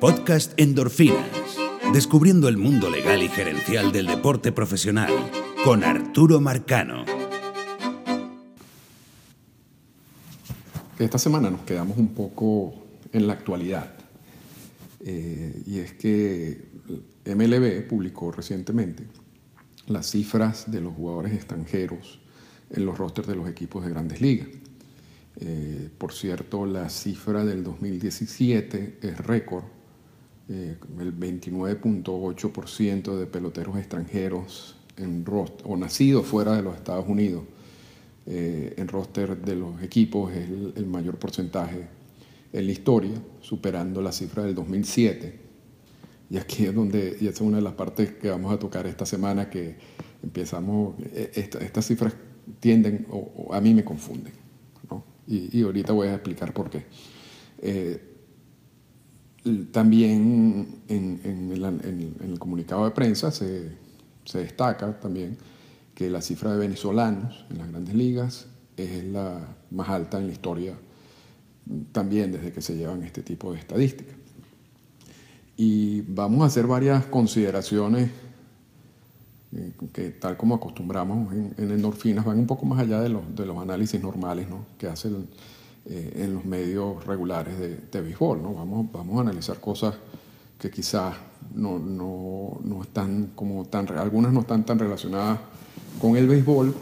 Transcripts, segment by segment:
Podcast Endorfinas. Descubriendo el mundo legal y gerencial del deporte profesional con Arturo Marcano. Esta semana nos quedamos un poco en la actualidad. Eh, y es que MLB publicó recientemente las cifras de los jugadores extranjeros en los rosters de los equipos de grandes ligas. Eh, por cierto, la cifra del 2017 es récord. Eh, el 29.8% de peloteros extranjeros en roster, o nacidos fuera de los Estados Unidos eh, en roster de los equipos es el, mayor porcentaje en la historia, superando la cifra del 2007. Y aquí es donde, y esa es una de las partes que vamos a tocar esta semana, que empezamos, estas cifras tienden, o a mí me confunden y, ahorita voy a explicar por qué. Eh, también en, el, comunicado de prensa se, destaca también que la cifra de venezolanos en las grandes ligas es la más alta en la historia también desde que se llevan este tipo de estadísticas. Y vamos a hacer varias consideraciones eh, que tal como acostumbramos en, endorfinas, van un poco más allá de los, análisis normales ¿no? que hacen eh, en los medios regulares de, de, béisbol. ¿no? Vamos, vamos a analizar cosas que quizás no, no, no, están como tan, algunas no están tan relacionadas con el béisbol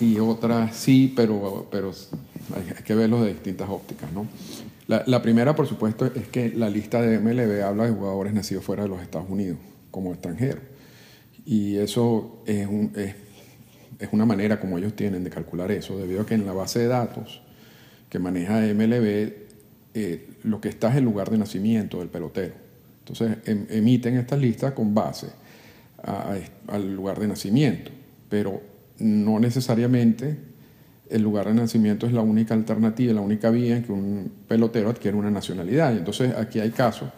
y otras sí, pero, pero hay, que verlos de distintas ópticas. ¿no? La, la, primera, por supuesto, es que la lista de MLB habla de jugadores nacidos fuera de los Estados Unidos como extranjeros. Y eso es, es, una manera como ellos tienen de calcular eso, debido a que en la base de datos que maneja MLB, eh, lo que está es el lugar de nacimiento del pelotero. Entonces em, emiten estas listas con base al lugar de nacimiento, pero no necesariamente el lugar de nacimiento es la única alternativa, la única vía en que un pelotero adquiere una nacionalidad. Y entonces aquí hay casos,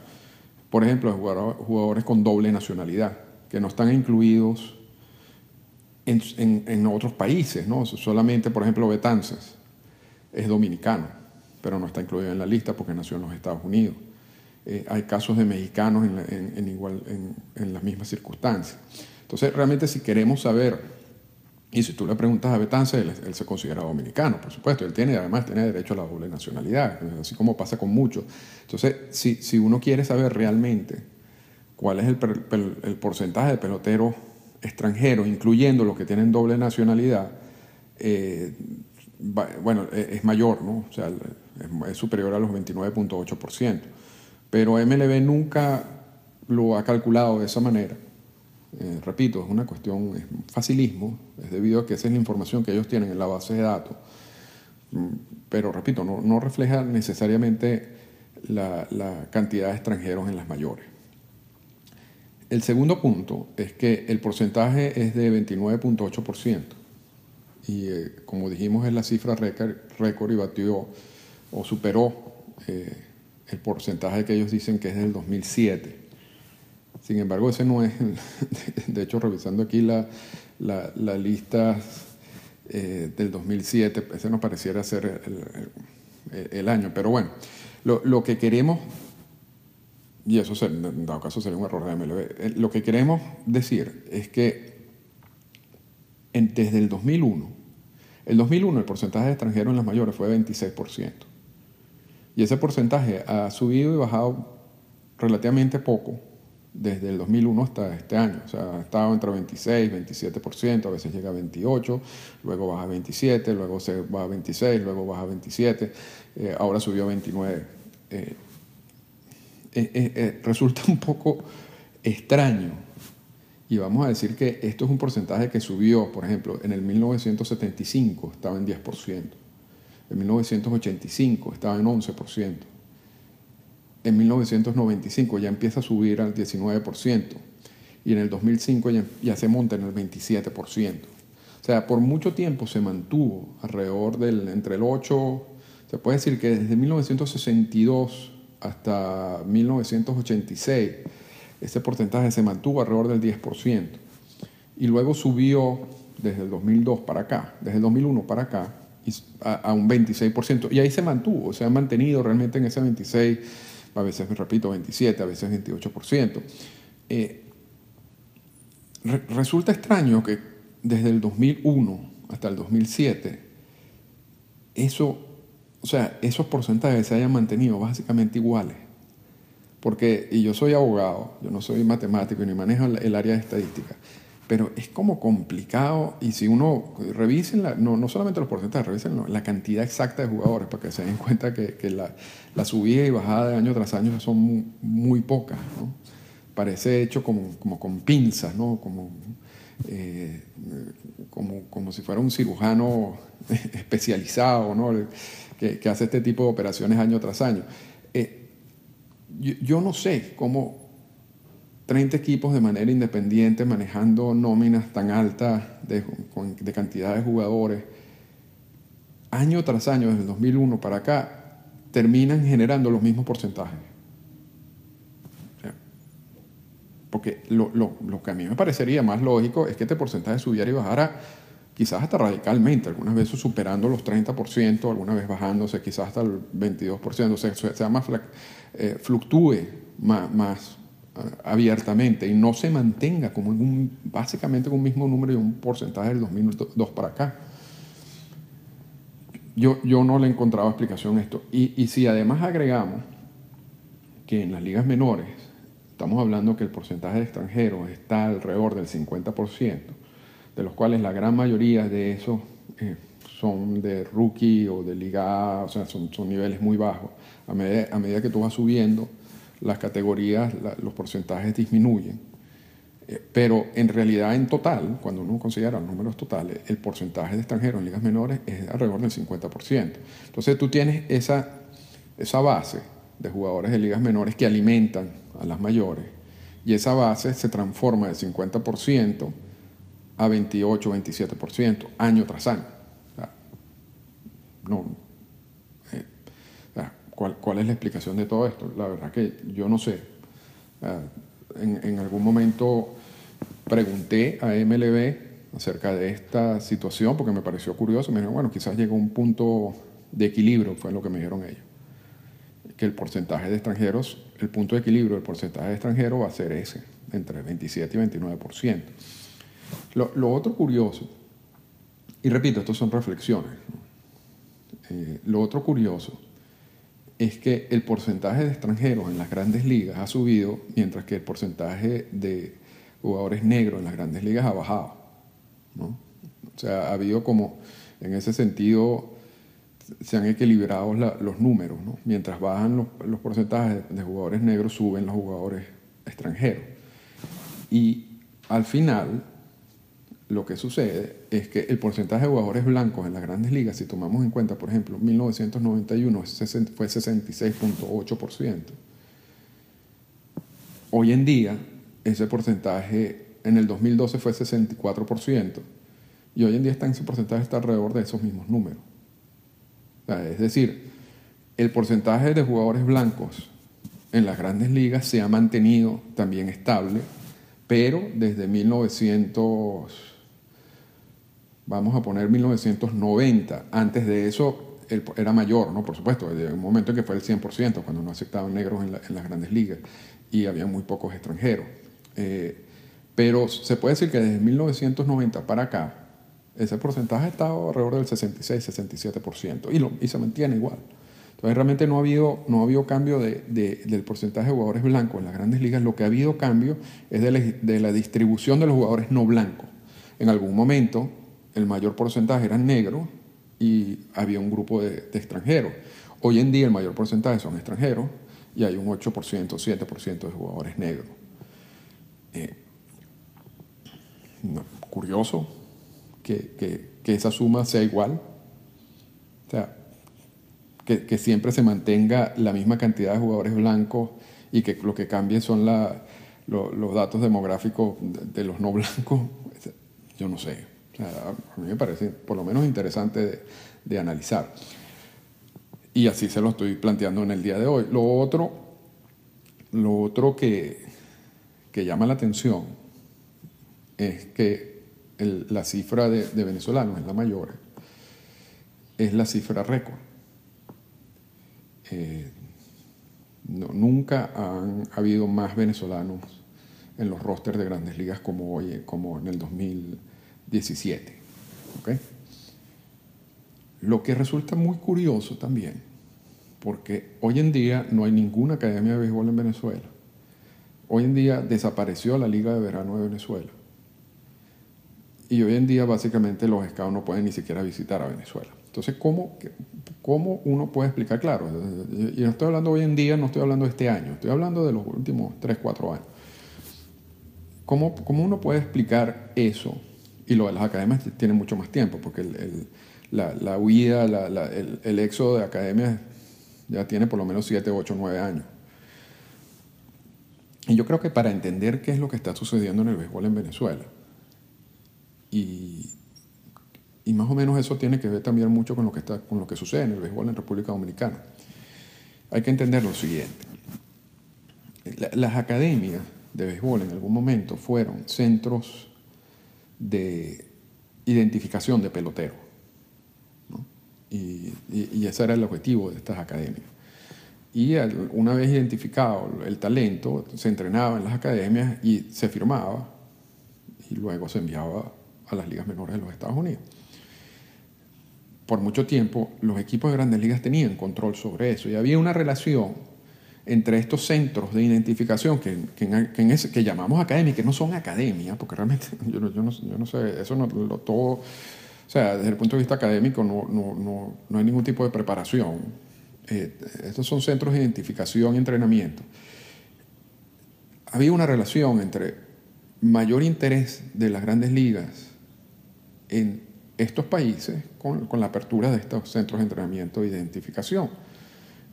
por ejemplo, de jugadores con doble nacionalidad que no están incluidos en, otros países, ¿no? Solamente, por ejemplo, Betances es dominicano, pero no está incluido en la lista porque nació en los Estados Unidos. Eh, hay casos de mexicanos en, igual, en, las mismas circunstancias. Entonces, realmente si queremos saber, y si tú le preguntas a Betances, él, se considera dominicano, por supuesto, él tiene, además tiene derecho a la doble nacionalidad, así como pasa con muchos. Entonces, si, si uno quiere saber realmente cuál es el, porcentaje de peloteros extranjeros, incluyendo los que tienen doble nacionalidad, eh, bueno, e, es mayor, ¿no? O sea, es, superior a los 29.8%. Pero MLB nunca lo ha calculado de esa manera. Eh, repito, es una cuestión, es facilismo, es debido a que esa es la información que ellos tienen en la base de datos. Mm, pero repito, no, refleja necesariamente la cantidad de extranjeros en las mayores. El segundo punto es que el porcentaje es de 29.8% y eh, como dijimos es la cifra récord y batió o superó eh, el porcentaje que ellos dicen que es del 2007. Sin embargo, ese no es, de hecho revisando aquí la, la, lista eh, del 2007, ese no pareciera ser el, año, pero bueno, lo, lo que queremos y eso en dado caso sería un error de MLB. Lo que queremos decir es que desde el 2001, el 2001 el porcentaje de extranjeros en las mayores fue 26%. Y ese porcentaje ha subido y bajado relativamente poco desde el 2001 hasta este año. O sea, ha estado entre 26, 27%, a veces llega a 28, luego baja a 27, luego se va a 26, luego baja a 27, eh, ahora subió a 29. Eh, eh, eh, resulta un poco extraño. Y vamos a decir que esto es un porcentaje que subió, por ejemplo, en el 1975 estaba en 10%, en 1985 estaba en 11%, en 1995 ya empieza a subir al 19% y en el 2005 ya, ya se monta en el 27%. O sea, por mucho tiempo se mantuvo alrededor del, entre el 8, se puede decir que desde 1962 hasta 1986 ese porcentaje se mantuvo alrededor del 10% y luego subió desde el 2002 para acá, desde el 2001 para acá, a, un 26%. Y ahí se mantuvo, se ha mantenido realmente en ese 26, a veces, repito, 27, a veces 28%. Eh, resulta extraño que desde el 2001 hasta el 2007, eso, o sea, esos porcentajes se hayan mantenido básicamente iguales. Porque, y yo soy abogado, yo no soy matemático ni manejo el área de estadística, pero es como complicado y si uno revisen, no, no, solamente los porcentajes, revisen la cantidad exacta de jugadores para que se den cuenta que, la, la, subida y bajada de año tras año son muy, pocas. ¿no? Parece hecho como, como con pinzas, ¿no? como, eh, como, como, si fuera un cirujano especializado ¿no? que, que, hace este tipo de operaciones año tras año. Eh, yo, no sé cómo 30 equipos de manera independiente manejando nóminas tan altas de, de, cantidad de jugadores, año tras año, desde el 2001 para acá, terminan generando los mismos porcentajes. Porque lo, lo, lo, que a mí me parecería más lógico es que este porcentaje subiera y bajara quizás hasta radicalmente, algunas veces superando los 30%, alguna vez bajándose quizás hasta el 22%, o sea, sea más eh, fluctúe más, abiertamente y no se mantenga como en un, básicamente con un mismo número y un porcentaje del 2002 para acá. Yo, no le he encontrado explicación a esto. Y si además agregamos que en las ligas menores estamos hablando que el porcentaje de extranjeros está alrededor del 50%, de los cuales la gran mayoría de esos eh, son de rookie o de liga, o sea, son, son niveles muy bajos. A medida, a medida que tú vas subiendo, las categorías, los porcentajes disminuyen. Eh, pero en realidad, en total, cuando uno considera los números totales, el porcentaje de extranjeros en ligas menores es alrededor del 50%. Entonces tú tienes esa, esa base de jugadores de ligas menores que alimentan a las mayores y esa base se transforma de 50% a 28, 27%, año tras año. no, ¿Cuál, es la explicación de todo esto? La verdad que yo no sé. Ah, en, algún momento pregunté a MLB acerca de esta situación porque me pareció curioso. Me dijeron, bueno, quizás llegó un punto de equilibrio, fue lo que me dijeron ellos. Que el porcentaje de extranjeros, el punto de equilibrio del porcentaje de extranjeros va a ser ese, entre 27 y 29%. Lo, otro curioso, y repito, estas son reflexiones, eh, lo otro curioso es que el porcentaje de extranjeros en las grandes ligas ha subido, mientras que el porcentaje de jugadores negros en las grandes ligas ha bajado. O sea, ha habido como, en ese sentido, se han equilibrado los números. ¿no? Mientras bajan los, los, porcentajes de jugadores negros, suben los jugadores extranjeros. Y al final, lo que sucede es que el porcentaje de jugadores blancos en las grandes ligas, si tomamos en cuenta, por ejemplo, 1991 fue 66.8%. Hoy en día, ese porcentaje en el 2012 fue 64%, y hoy en día está ese porcentaje está alrededor de esos mismos números. es decir, el porcentaje de jugadores blancos en las grandes ligas se ha mantenido también estable, pero desde 1900 vamos a poner 1990, antes de eso era mayor, ¿no? Por supuesto, desde un momento en que fue el 100%, cuando no aceptaban negros en, las grandes ligas y había muy pocos extranjeros. Eh, pero se puede decir que desde 1990 para acá, ese porcentaje ha estado alrededor del 66-67% y, lo, y se mantiene igual. Entonces realmente no ha habido, no ha habido cambio de, del porcentaje de jugadores blancos en las grandes ligas, lo que ha habido cambio es de la, de la distribución de los jugadores no blancos. En algún momento el mayor porcentaje eran negros y había un grupo de, extranjeros. Hoy en día el mayor porcentaje son extranjeros y hay un 8%, 7% de jugadores negros. Eh, curioso que, esa suma sea igual. O sea, que, siempre se mantenga la misma cantidad de jugadores blancos y que lo que cambie son los datos demográficos de los no blancos. Yo no sé a mí me parece por lo menos interesante de, analizar. Y así se lo estoy planteando en el día de hoy. Lo otro, lo otro que, que llama la atención es que la cifra de, venezolanos es la mayor, es la cifra récord. Eh, nunca han habido más venezolanos en los rosters de grandes ligas como hoy, como en el 2017. Lo que resulta muy curioso también, porque hoy en día no hay ninguna academia de béisbol en Venezuela. Hoy en día desapareció la Liga de Verano de Venezuela. Y hoy en día básicamente los scouts no pueden ni siquiera visitar a Venezuela. Entonces, ¿cómo, ¿cómo uno puede explicar? Claro, y no estoy hablando hoy en día, no estoy hablando de este año, estoy hablando de los últimos 3, 4 años. ¿Cómo, ¿Cómo, uno puede explicar eso? Y lo de las academias tiene mucho más tiempo, porque el, la, la, huida, la, el, el, éxodo de academias ya tiene por lo menos 7, 8, 9 años. Y yo creo que para entender qué es lo que está sucediendo en el béisbol en Venezuela, y, y más o menos eso tiene que ver también mucho con lo que, está, con lo que sucede en el béisbol en República Dominicana, hay que entender lo siguiente. las academias de béisbol en algún momento fueron centros de identificación de peloteros. Y, ese era el objetivo de estas academias. Y una vez identificado el talento, se entrenaba en las academias y se firmaba y luego se enviaba a las ligas menores de los Estados Unidos. Por mucho tiempo los equipos de grandes ligas tenían control sobre eso y había una relación entre estos centros de identificación que, que, llamamos academia, que no son academias, porque realmente yo no, yo no sé, eso no lo, todo, o sea, desde el punto de vista académico no, no, no hay ningún tipo de preparación. Eh, estos son centros de identificación y entrenamiento. Había una relación entre mayor interés de las grandes ligas en estos países con, con la apertura de estos centros de entrenamiento e identificación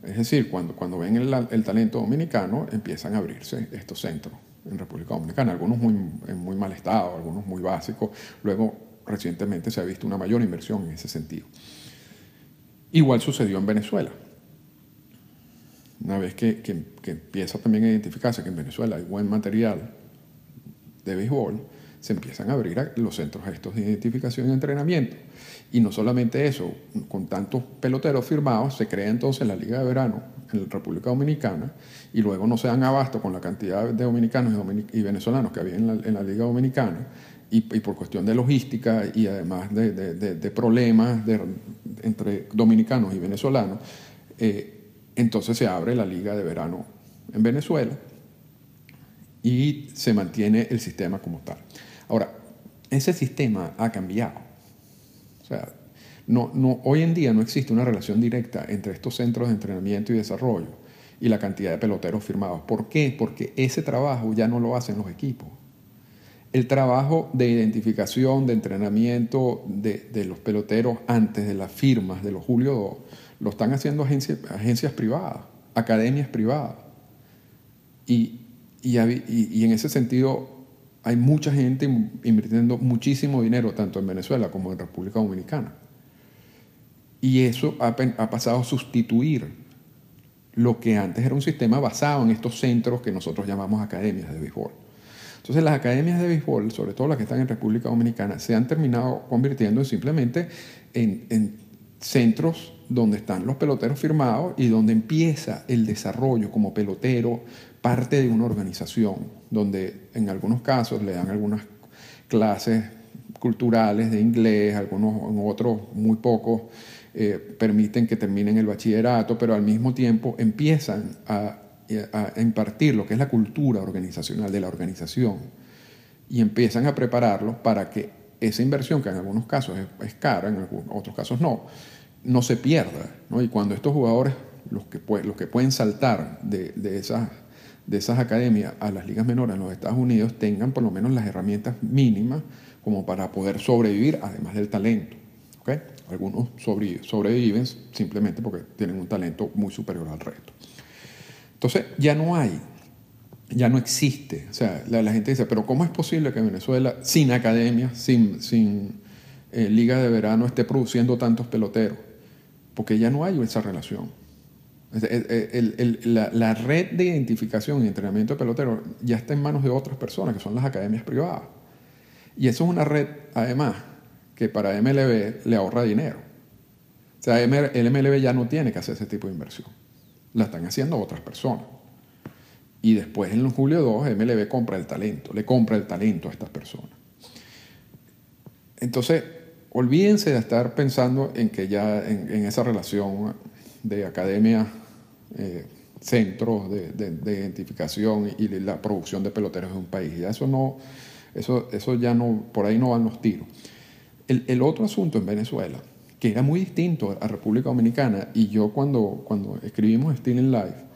es decir, cuando, cuando ven el, talento dominicano, empiezan a abrirse estos centros en República Dominicana, algunos muy, en muy mal estado, algunos muy básicos. Luego, recientemente se ha visto una mayor inversión en ese sentido. Igual sucedió en Venezuela. Una vez que, que empieza también a identificarse que en Venezuela hay buen material de béisbol, se empiezan a abrir los centros estos de identificación y entrenamiento. Y no solamente eso, con tantos peloteros firmados, se crea entonces la Liga de Verano en la República Dominicana y luego no se dan abasto con la cantidad de dominicanos y, venezolanos que había en la, Liga Dominicana y, por cuestión de logística y además de, problemas entre dominicanos y venezolanos, eh, entonces se abre la Liga de Verano en Venezuela y se mantiene el sistema como tal. Ahora, ese sistema ha cambiado. O sea, no, hoy en día no existe una relación directa entre estos centros de entrenamiento y desarrollo y la cantidad de peloteros firmados. ¿Por qué? Porque ese trabajo ya no lo hacen los equipos. El trabajo de identificación, de entrenamiento de, los peloteros antes de las firmas de los Julio 2, lo están haciendo agencias, privadas, academias privadas. Y en ese sentido hay mucha gente invirtiendo muchísimo dinero, tanto en Venezuela como en República Dominicana. Y eso ha, pasado a sustituir lo que antes era un sistema basado en estos centros que nosotros llamamos academias de béisbol. Entonces las academias de béisbol, sobre todo las que están en República Dominicana, se han terminado convirtiendo simplemente en, en centros donde están los peloteros firmados y donde empieza el desarrollo como pelotero, parte de una organización, donde en algunos casos le dan algunas clases culturales de inglés, algunos en otros muy pocos eh, permiten que terminen el bachillerato, pero al mismo tiempo empiezan a, impartir lo que es la cultura organizacional de la organización y empiezan a prepararlos para que esa inversión, que en algunos casos es, cara, en otros casos no, no se pierda. Y cuando estos jugadores, los que, los que pueden saltar de, de esas de esas academias a las ligas menores en los Estados Unidos tengan por lo menos las herramientas mínimas como para poder sobrevivir, además del talento. ¿okay? Algunos sobreviven simplemente porque tienen un talento muy superior al resto. Entonces, ya no hay, ya no existe. O sea, la, gente dice, pero ¿cómo es posible que Venezuela, sin academias, sin, sin eh, liga de verano, esté produciendo tantos peloteros? Porque ya no hay esa relación la, red de identificación y entrenamiento de peloteros ya está en manos de otras personas, que son las academias privadas. Y eso es una red, además, que para MLB le ahorra dinero. O sea, el MLB ya no tiene que hacer ese tipo de inversión. la están haciendo otras personas. Y después en julio 2 MLB compra el talento, le compra el talento a estas personas. Entonces, olvídense de estar pensando en que ya en, esa relación de academia, eh, centros de, identificación y la producción de peloteros de un país. Ya eso no, eso, eso ya no, por ahí no van los tiros. El, el otro asunto en Venezuela, que era muy distinto a República Dominicana, y yo cuando, cuando escribimos Still in Life,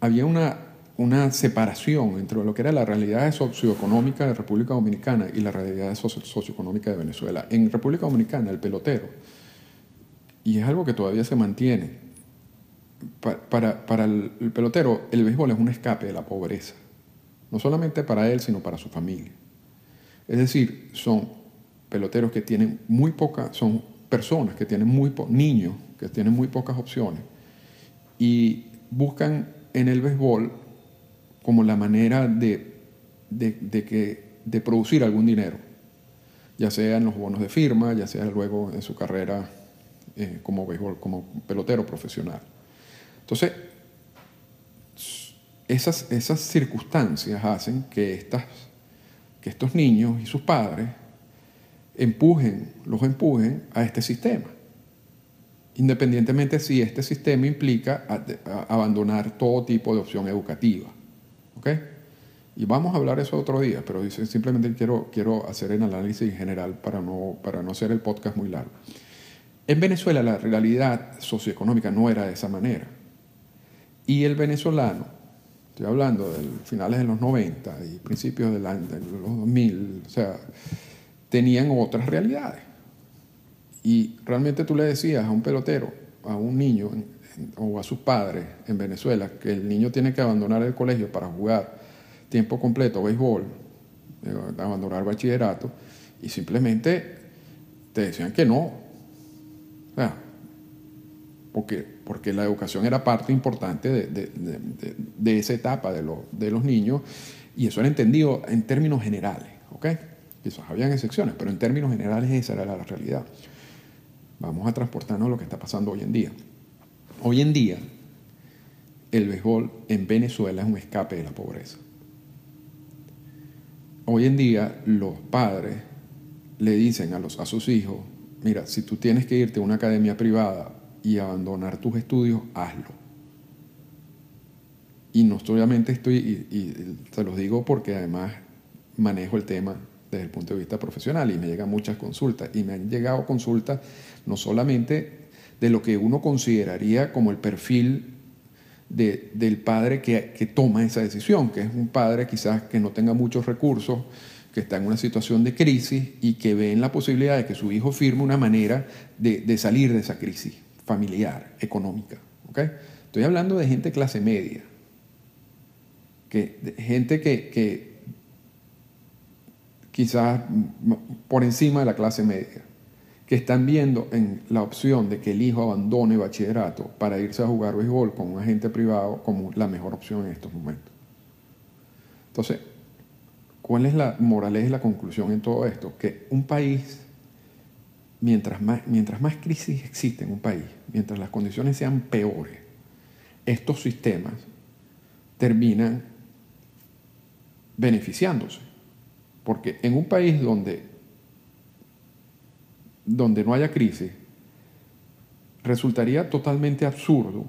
había una, una separación entre lo que era la realidad socioeconómica de República Dominicana y la realidad socioeconómica de Venezuela. En República Dominicana, el pelotero, y es algo que todavía se mantiene, para, para el, el pelotero el béisbol es un escape de la pobreza, no solamente para él, sino para su familia. Es decir, son peloteros que tienen muy pocas, son personas que tienen muy niños que tienen muy pocas opciones y buscan en el béisbol como la manera de, de, que, de producir algún dinero, ya sea en los bonos de firma, ya sea luego en su carrera eh, como béisbol, como pelotero profesional. Entonces, esas, esas circunstancias hacen que, estas, que estos niños y sus padres empujen, los empujen a este sistema independientemente si este sistema implica abandonar todo tipo de opción educativa. ¿Ok? Y vamos a hablar eso otro día, pero simplemente quiero, quiero hacer el análisis general para no, para no hacer el podcast muy largo. En Venezuela la realidad socioeconómica no era de esa manera. Y el venezolano, estoy hablando de finales de los 90 y principios de los 2000, o sea, tenían otras realidades. Y realmente tú le decías a un pelotero, a un niño o a sus padres en Venezuela, que el niño tiene que abandonar el colegio para jugar tiempo completo béisbol, eh, abandonar bachillerato, y simplemente te decían que no. Porque, porque la educación era parte importante de, de, esa etapa de, de los niños, y eso era entendido en términos generales, ¿ok? Quizás habían excepciones, pero en términos generales esa era la realidad. Vamos a transportarnos a lo que está pasando hoy en día. Hoy en día, el béisbol en Venezuela es un escape de la pobreza. Hoy en día, los padres le dicen a, los, a sus hijos, mira, si tú tienes que irte a una academia privada y abandonar tus estudios, hazlo. Y no solamente estoy, y, y te los digo porque además manejo el tema desde el punto de vista profesional y me llegan muchas consultas y me han llegado consultas no solamente de lo que uno consideraría como el perfil del padre que, que, toma esa decisión, que es un padre quizás que no tenga muchos recursos, que está en una situación de crisis y que ve en la posibilidad de que su hijo firme una manera de, de salir de esa crisis familiar, económica. ¿okay? Estoy hablando de gente clase media, que, gente que, que quizás por encima de la clase media, que están viendo en la opción de que el hijo abandone bachillerato para irse a jugar béisbol con un agente privado como la mejor opción en estos momentos. Entonces, ¿cuál es la moraleja y la conclusión en todo esto? Que un país, mientras más, mientras más crisis existe en un país, mientras las condiciones sean peores, estos sistemas terminan beneficiándose. Porque en un país donde, donde no haya crisis, resultaría totalmente absurdo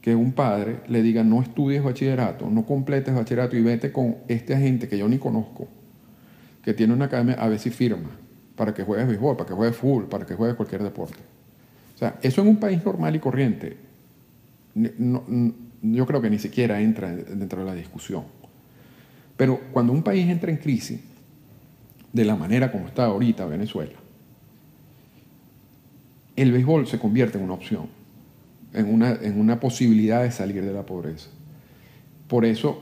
que un padre le diga no estudies bachillerato, no completes bachillerato y vete con este agente que yo ni conozco, que tiene una academia, a ver si firma, para que juegues béisbol, para que juegues fútbol, para que juegues cualquier deporte. O sea, eso en un país normal y corriente, yo creo que ni siquiera entra dentro de la discusión. Pero cuando un país entra en crisis, de la manera como está ahorita Venezuela, el béisbol se convierte en una opción, en una, en una posibilidad de salir de la pobreza. Por eso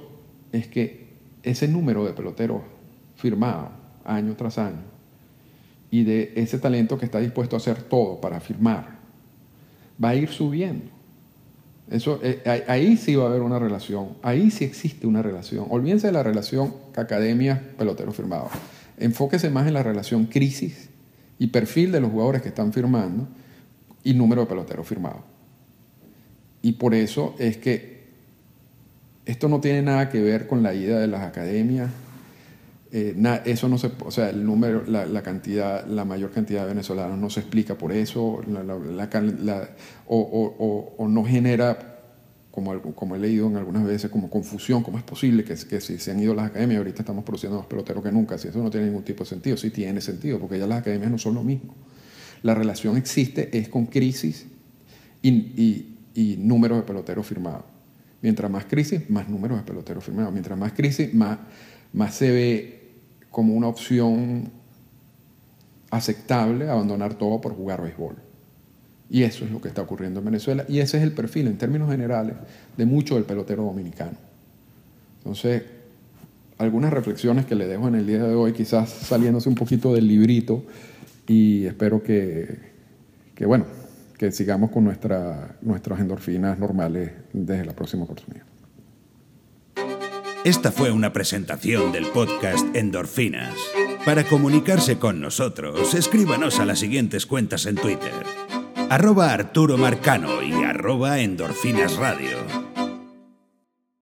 es que ese número de peloteros firmados año tras año y de ese talento que está dispuesto a hacer todo para firmar, va a ir subiendo. Eso, eh, ahí sí va a haber una relación, ahí sí existe una relación. Olvídense de la relación academia-pelotero firmado enfóquese más en la relación crisis y perfil de los jugadores que están firmando y número de peloteros firmados. Y por eso es que esto no tiene nada que ver con la ida de las academias. Eh, eso no se, o sea, el número, la, cantidad, la mayor cantidad de venezolanos no se explica por eso, o, o, no genera, como, como he leído en algunas veces, como confusión, cómo es posible que, que si se han ido las academias, ahorita estamos produciendo más peloteros que nunca, si eso no tiene ningún tipo de sentido, sí tiene sentido, porque ya las academias no son lo mismo. La relación existe, es con crisis y, y, y números de peloteros firmados. Mientras más crisis, más números de peloteros firmados. Mientras más crisis, más, más se ve como una opción aceptable abandonar todo por jugar béisbol. Y eso es lo que está ocurriendo en Venezuela. Y ese es el perfil, en términos generales, de mucho del pelotero dominicano. Entonces, algunas reflexiones que le dejo en el día de hoy, quizás saliéndose un poquito del librito, y espero que, que bueno, que sigamos con nuestra, nuestras endorfinas normales desde la próxima oportunidad. Esta fue una presentación del podcast Endorfinas. Para comunicarse con nosotros, escríbanos a las siguientes cuentas en Twitter. Arroba Arturo Marcano y arroba Endorfinas Radio.